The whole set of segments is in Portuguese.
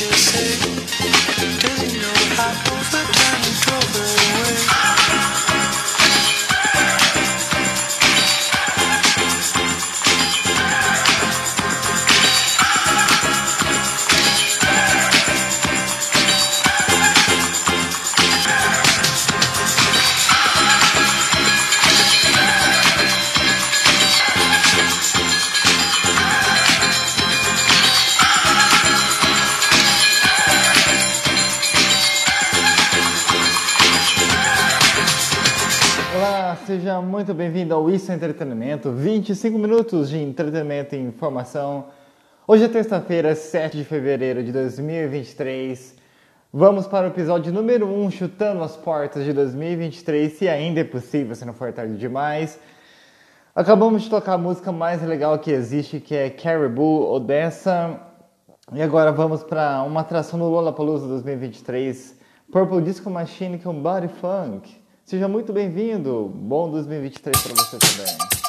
you say muito bem-vindo ao Isso Entretenimento, 25 minutos de entretenimento e informação. Hoje é terça-feira, 7 de fevereiro de 2023. Vamos para o episódio número 1, chutando as portas de 2023, se ainda é possível, se não for tarde demais. Acabamos de tocar a música mais legal que existe, que é Caribou Odessa. E agora vamos para uma atração no Lollapalooza 2023, Purple Disco Machine com Body Funk. Seja muito bem-vindo. Bom 2023 para você também.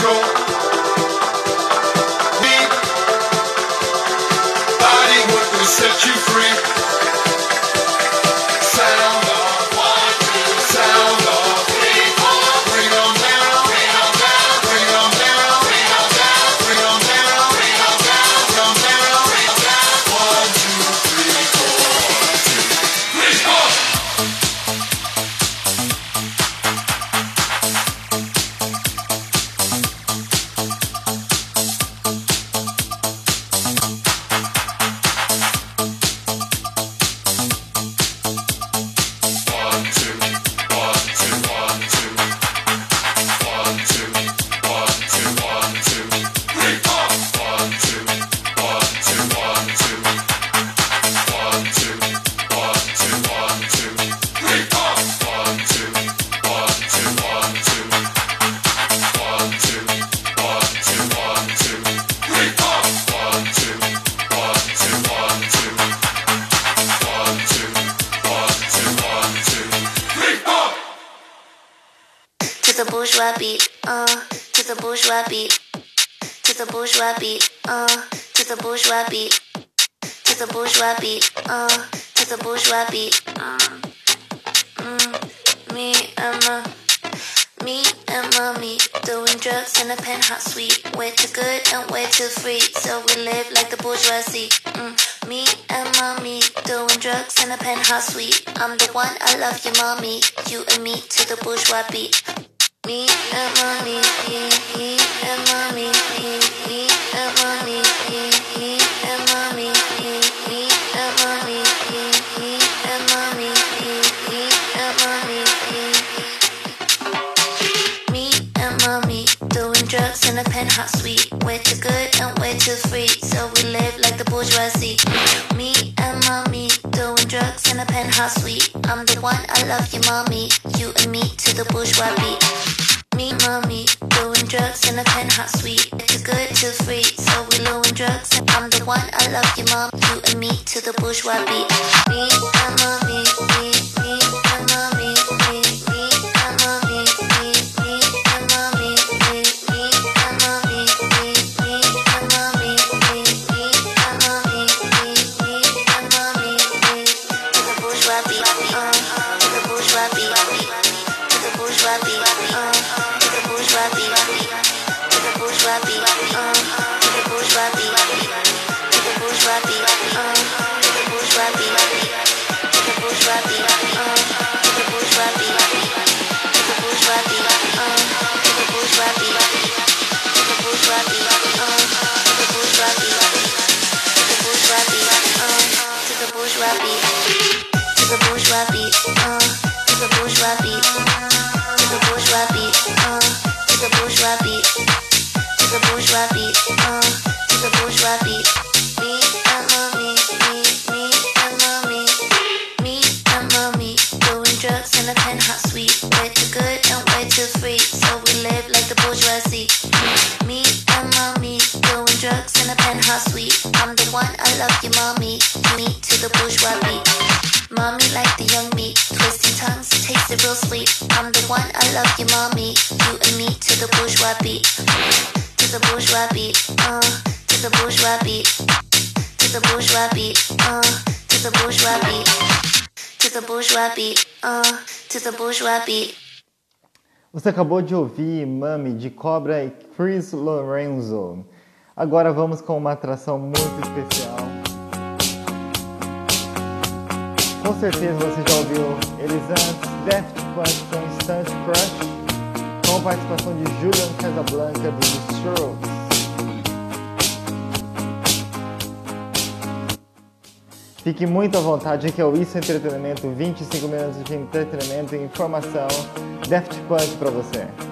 show. Bourgeois beat, uh, to the bourgeois beat, uh, mm, me and my, me and mommy doing drugs in a penthouse suite, way too good and way too free, so we live like the bourgeoisie. Mm, me and mommy doing drugs in a penthouse suite. I'm the one, I love you, mommy. You and me to the bourgeois beat. Me and mommy, me, me and mommy, me, me and mommy, me, me and mommy, me, drugs in a penthouse suite. Way too good and way too free, so we live like the bourgeoisie. In a penthouse suite. I'm the one, I love you, mommy. You and me to the bourgeois beat. Me, mommy, doing drugs in a penthouse suite. Too good, too free, so we doing drugs. I'm the one, I love you, mom. You and me to the bourgeois beat. Me and mommy, me, me and mommy, beat. To the bourgeois beat, uh, to the bourgeois beat. To the bourgeois beat, uh, to the bourgeois beat. Você acabou de ouvir Mami de Cobra e Chris Lorenzo. Agora vamos com uma atração muito especial. Com certeza você já ouviu eles antes, Daft Punk com Instant Crush, com participação de Julian Casablanca dos Strokes. Fique muito à vontade, que é o Isso Entretenimento, 25 minutos de entretenimento e informação. Daft Punk pra você.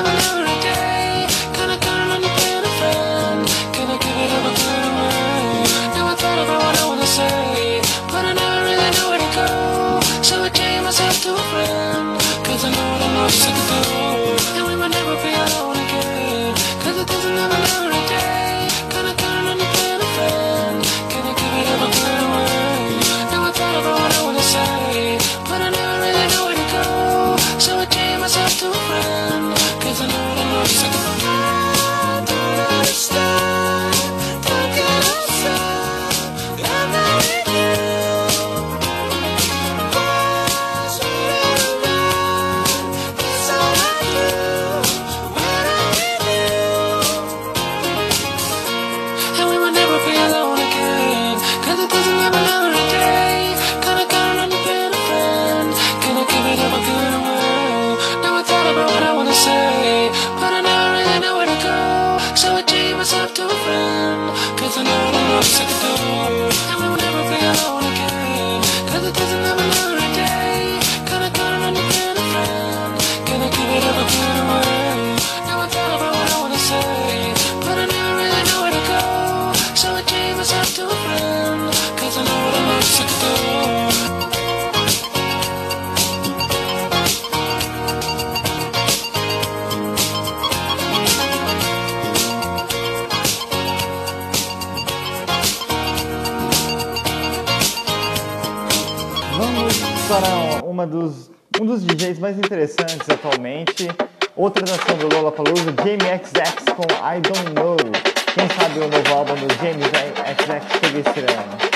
love. Mais interessantes atualmente. Outra canção do Lola Palusa, Jamie XX com I Don't Know. Quem sabe o novo álbum do Jamie XX chega esse ano.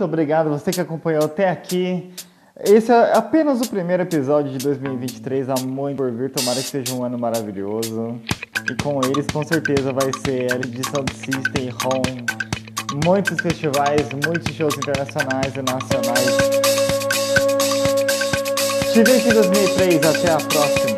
Muito obrigado você que acompanhou até aqui. Esse é apenas o primeiro episódio de 2023. Há muito por vir. Tomara que seja um ano maravilhoso. E com eles, com certeza, vai ser a edição de System Home. Muitos festivais, muitos shows internacionais e nacionais. Te vejo em 2003. Até a próxima.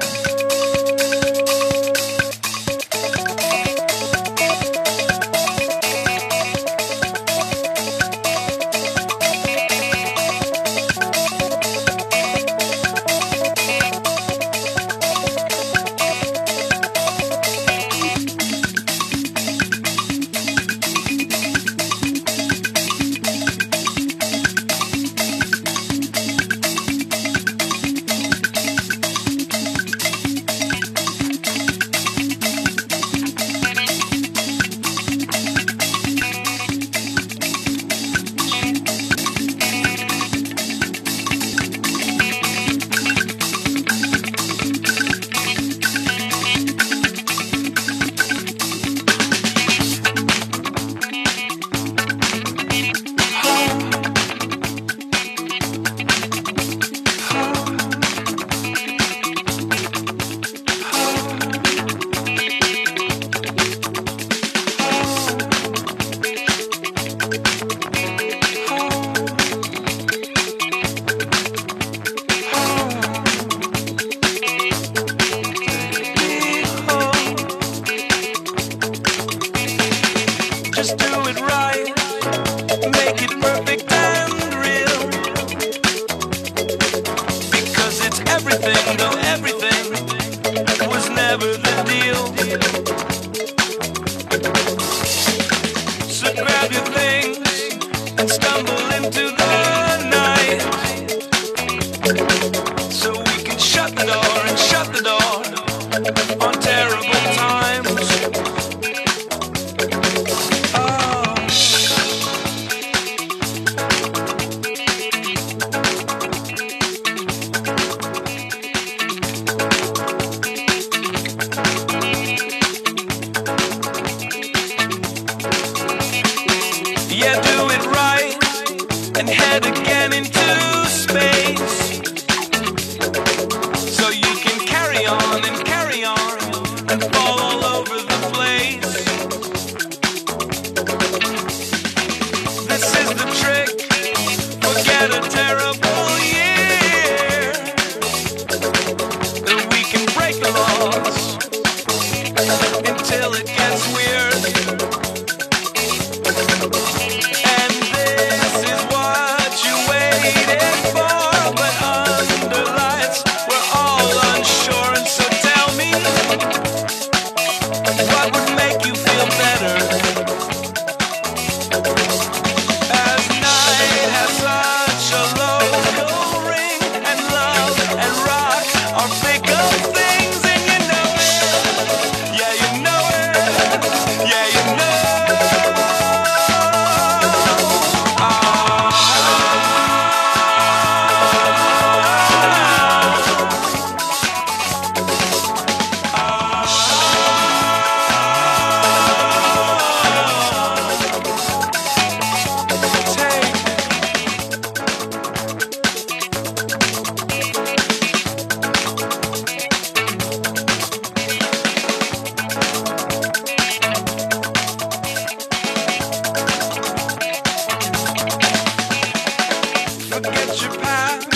Forget your past.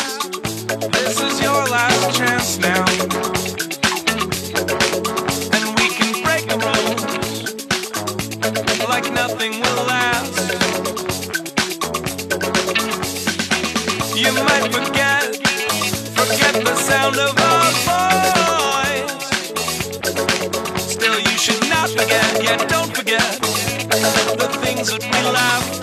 This is your last chance now. And we can break rules like nothing will last. You might forget, forget the sound of our voice. Still, you should not forget, yet don't forget the things that we about.